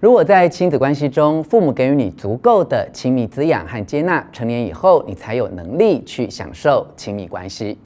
如果在亲子关系中，父母给予你足够的亲密滋养和接纳，成年以后你才有能力去享受亲密关系。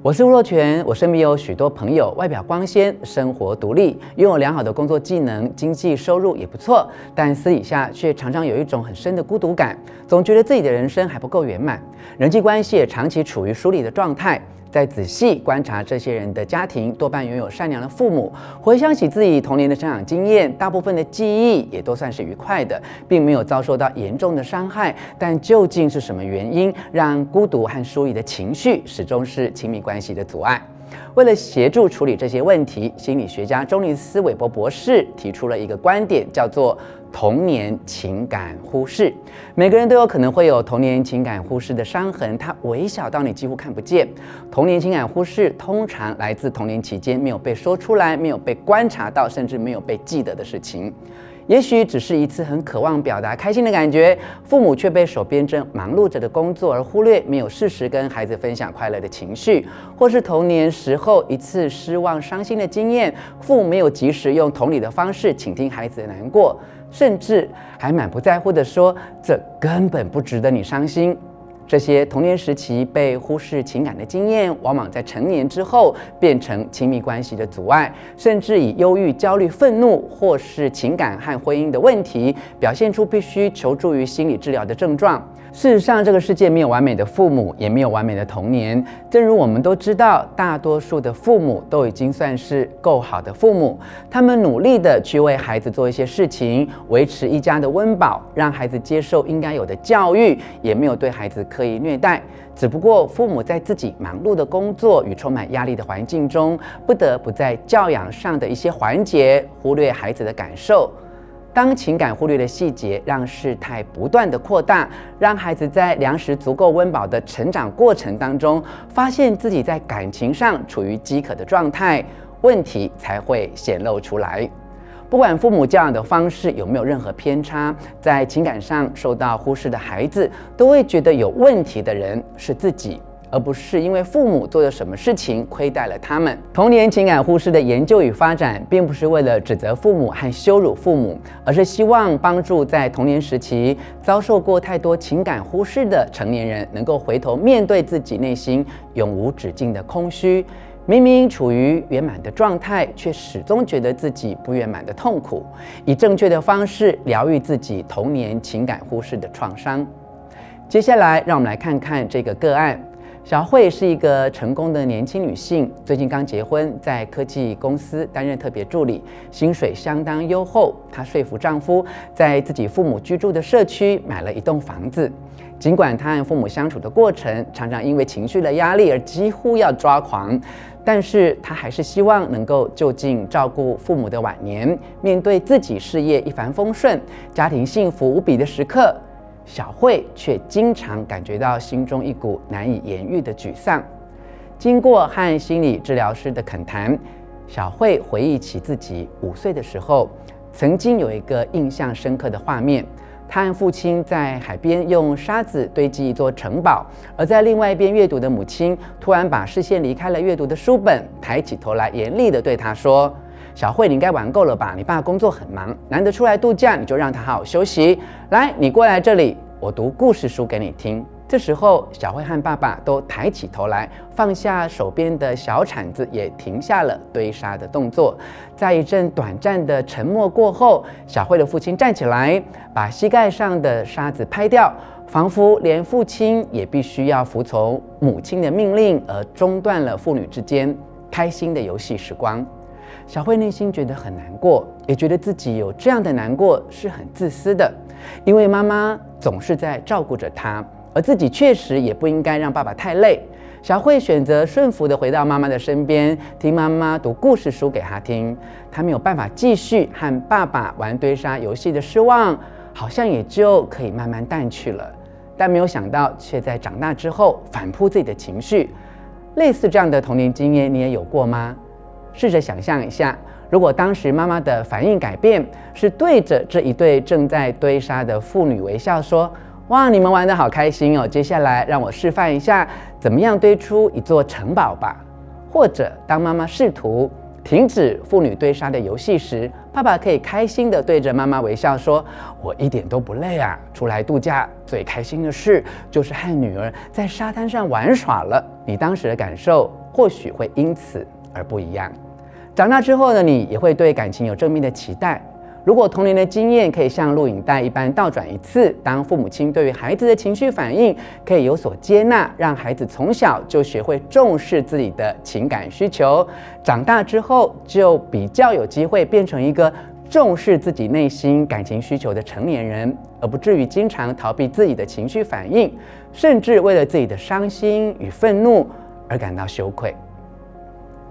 我是吴若权，我身边有许多朋友，外表光鲜，生活独立，拥有良好的工作技能，经济收入也不错，但私底下却常常有一种很深的孤独感，总觉得自己的人生还不够圆满，人际关系也长期处于疏离的状态。再仔细观察这些人的家庭，多半拥有善良的父母。回想起自己童年的成长经验，大部分的记忆也都算是愉快的，并没有遭受到严重的伤害。但究竟是什么原因，让孤独和疏离的情绪始终是亲密关系的阻碍？为了协助处理这些问题，心理学家钟尼斯韦伯博士提出了一个观点，叫做童年情感忽视。每个人都有可能会有童年情感忽视的伤痕，它微小到你几乎看不见。童年情感忽视通常来自童年期间没有被说出来、没有被观察到，甚至没有被记得的事情。也许只是一次很渴望表达开心的感觉，父母却被手边正忙碌着的工作而忽略，没有适时跟孩子分享快乐的情绪，或是童年时候一次失望伤心的经验，父母没有及时用同理的方式倾听孩子的难过，甚至还满不在乎地说，这根本不值得你伤心。这些童年时期被忽视情感的经验，往往在成年之后变成亲密关系的阻碍，甚至以忧郁、焦虑、愤怒，或是情感和婚姻的问题，表现出必须求助于心理治疗的症状。事实上，这个世界没有完美的父母，也没有完美的童年。正如我们都知道，大多数的父母都已经算是够好的父母，他们努力地去为孩子做一些事情，维持一家的温饱，让孩子接受应该有的教育，也没有对孩子可以虐待。只不过，父母在自己忙碌的工作与充满压力的环境中，不得不在教养上的一些环节忽略孩子的感受。当情感忽略的细节让事态不断的扩大，让孩子在粮食足够温饱的成长过程当中，发现自己在感情上处于饥渴的状态，问题才会显露出来。不管父母教养的方式有没有任何偏差，在情感上受到忽视的孩子，都会觉得有问题的人是自己。而不是因为父母做了什么事情亏待了他们。童年情感忽视的研究与发展，并不是为了指责父母和羞辱父母，而是希望帮助在童年时期遭受过太多情感忽视的成年人，能够回头面对自己内心永无止境的空虚。明明处于圆满的状态，却始终觉得自己不圆满的痛苦，以正确的方式疗愈自己童年情感忽视的创伤。接下来，让我们来看看这个个案。小慧是一个成功的年轻女性，最近刚结婚，在科技公司担任特别助理，薪水相当优厚。她说服丈夫在自己父母居住的社区买了一栋房子。尽管她和父母相处的过程常常因为情绪的压力而几乎要抓狂，但是她还是希望能够就近照顾父母的晚年。面对自己事业一帆风顺、家庭幸福无比的时刻。小慧却经常感觉到心中一股难以言喻的沮丧。经过和心理治疗师的恳谈，小慧回忆起自己五岁的时候，曾经有一个印象深刻的画面：她和父亲在海边用沙子堆积一座城堡，而在另外一边阅读的母亲突然把视线离开了阅读的书本，抬起头来严厉地对她说。小慧，你应该玩够了吧？你爸工作很忙，难得出来度假，你就让他好好休息。来，你过来这里，我读故事书给你听。这时候，小慧和爸爸都抬起头来，放下手边的小铲子，也停下了堆沙的动作。在一阵短暂的沉默过后，小慧的父亲站起来，把膝盖上的沙子拍掉，仿佛连父亲也必须要服从母亲的命令，而中断了父女之间开心的游戏时光。小慧内心觉得很难过，也觉得自己有这样的难过是很自私的，因为妈妈总是在照顾着她，而自己确实也不应该让爸爸太累。小慧选择顺服地回到妈妈的身边，听妈妈读故事书给她听。她没有办法继续和爸爸玩堆沙游戏的失望，好像也就可以慢慢淡去了。但没有想到，却在长大之后反扑自己的情绪。类似这样的童年经验，你也有过吗？试着想象一下，如果当时妈妈的反应改变是对着这一对正在堆沙的父女微笑说：“哇，你们玩得好开心哦！接下来让我示范一下怎么样堆出一座城堡吧。”或者当妈妈试图停止父女堆沙的游戏时，爸爸可以开心地对着妈妈微笑说：“我一点都不累啊！出来度假最开心的事就是和女儿在沙滩上玩耍了。”你当时的感受或许会因此而不一样。长大之后的你也会对感情有正面的期待。如果童年的经验可以像录影带一般倒转一次，当父母亲对于孩子的情绪反应可以有所接纳，让孩子从小就学会重视自己的情感需求，长大之后就比较有机会变成一个重视自己内心感情需求的成年人，而不至于经常逃避自己的情绪反应，甚至为了自己的伤心与愤怒而感到羞愧。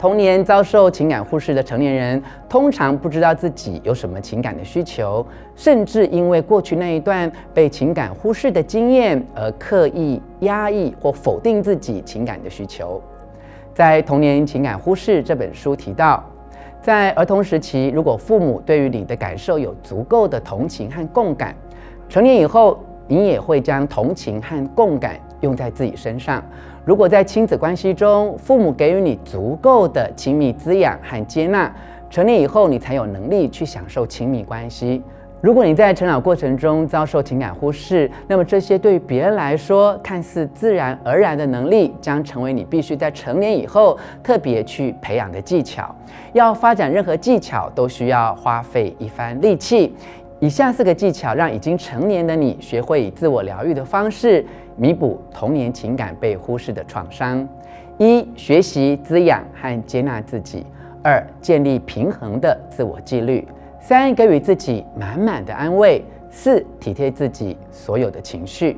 童年遭受情感忽视的成年人，通常不知道自己有什么情感的需求，甚至因为过去那一段被情感忽视的经验而刻意压抑或否定自己情感的需求。在《童年情感忽视》这本书提到，在儿童时期，如果父母对于你的感受有足够的同情和共感，成年以后，你也会将同情和共感用在自己身上。如果在亲子关系中，父母给予你足够的亲密滋养和接纳，成年以后你才有能力去享受亲密关系。如果你在成长过程中遭受情感忽视，那么这些对于别人来说看似自然而然的能力，将成为你必须在成年以后特别去培养的技巧。要发展任何技巧，都需要花费一番力气。以下四个技巧，让已经成年的你学会以自我疗愈的方式弥补童年情感被忽视的创伤：一、学习滋养和接纳自己；二、建立平衡的自我纪律；三、给予自己满满的安慰；四、体贴自己所有的情绪。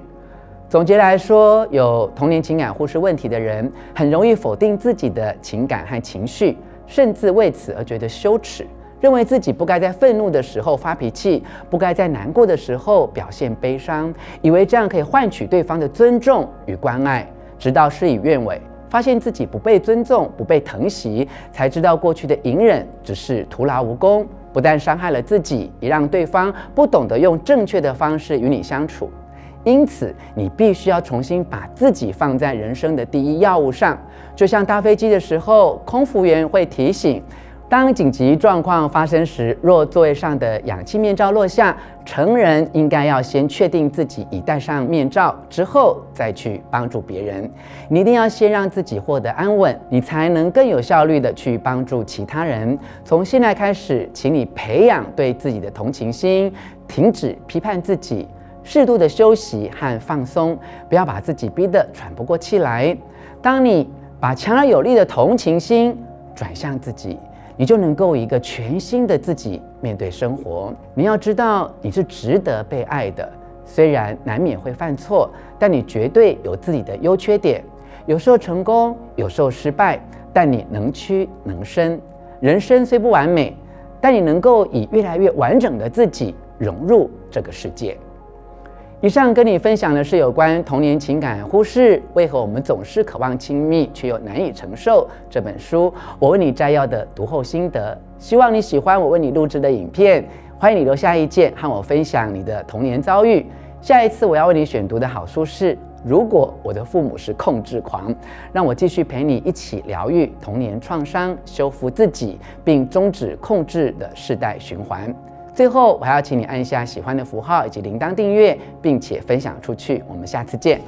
总结来说，有童年情感忽视问题的人，很容易否定自己的情感和情绪，甚至为此而觉得羞耻。认为自己不该在愤怒的时候发脾气，不该在难过的时候表现悲伤，以为这样可以换取对方的尊重与关爱，直到事与愿违，发现自己不被尊重、不被疼惜，才知道过去的隐忍只是徒劳无功，不但伤害了自己，也让对方不懂得用正确的方式与你相处。因此，你必须要重新把自己放在人生的第一要务上，就像搭飞机的时候，空服员会提醒。当紧急状况发生时，若座位上的氧气面罩落下，成人应该要先确定自己已戴上面罩，之后再去帮助别人。你一定要先让自己获得安稳，你才能更有效率地去帮助其他人。从现在开始，请你培养对自己的同情心，停止批判自己，适度的休息和放松，不要把自己逼得喘不过气来。当你把强而有力的同情心转向自己，你就能够一个全新的自己面对生活。你要知道，你是值得被爱的。虽然难免会犯错，但你绝对有自己的优缺点。有时候成功，有时候失败，但你能屈能伸。人生虽不完美，但你能够以越来越完整的自己融入这个世界。以上跟你分享的是有关童年情感忽视，为何我们总是渴望亲密却又难以承受这本书，我为你摘要的读后心得。希望你喜欢我为你录制的影片，欢迎你留下意见和我分享你的童年遭遇。下一次我要为你选读的好书是《如果我的父母是控制狂》，让我继续陪你一起疗愈童年创伤，修复自己，并终止控制的世代循环。最后，我还要请你按一下喜欢的符号以及铃铛订阅，并且分享出去。我们下次见。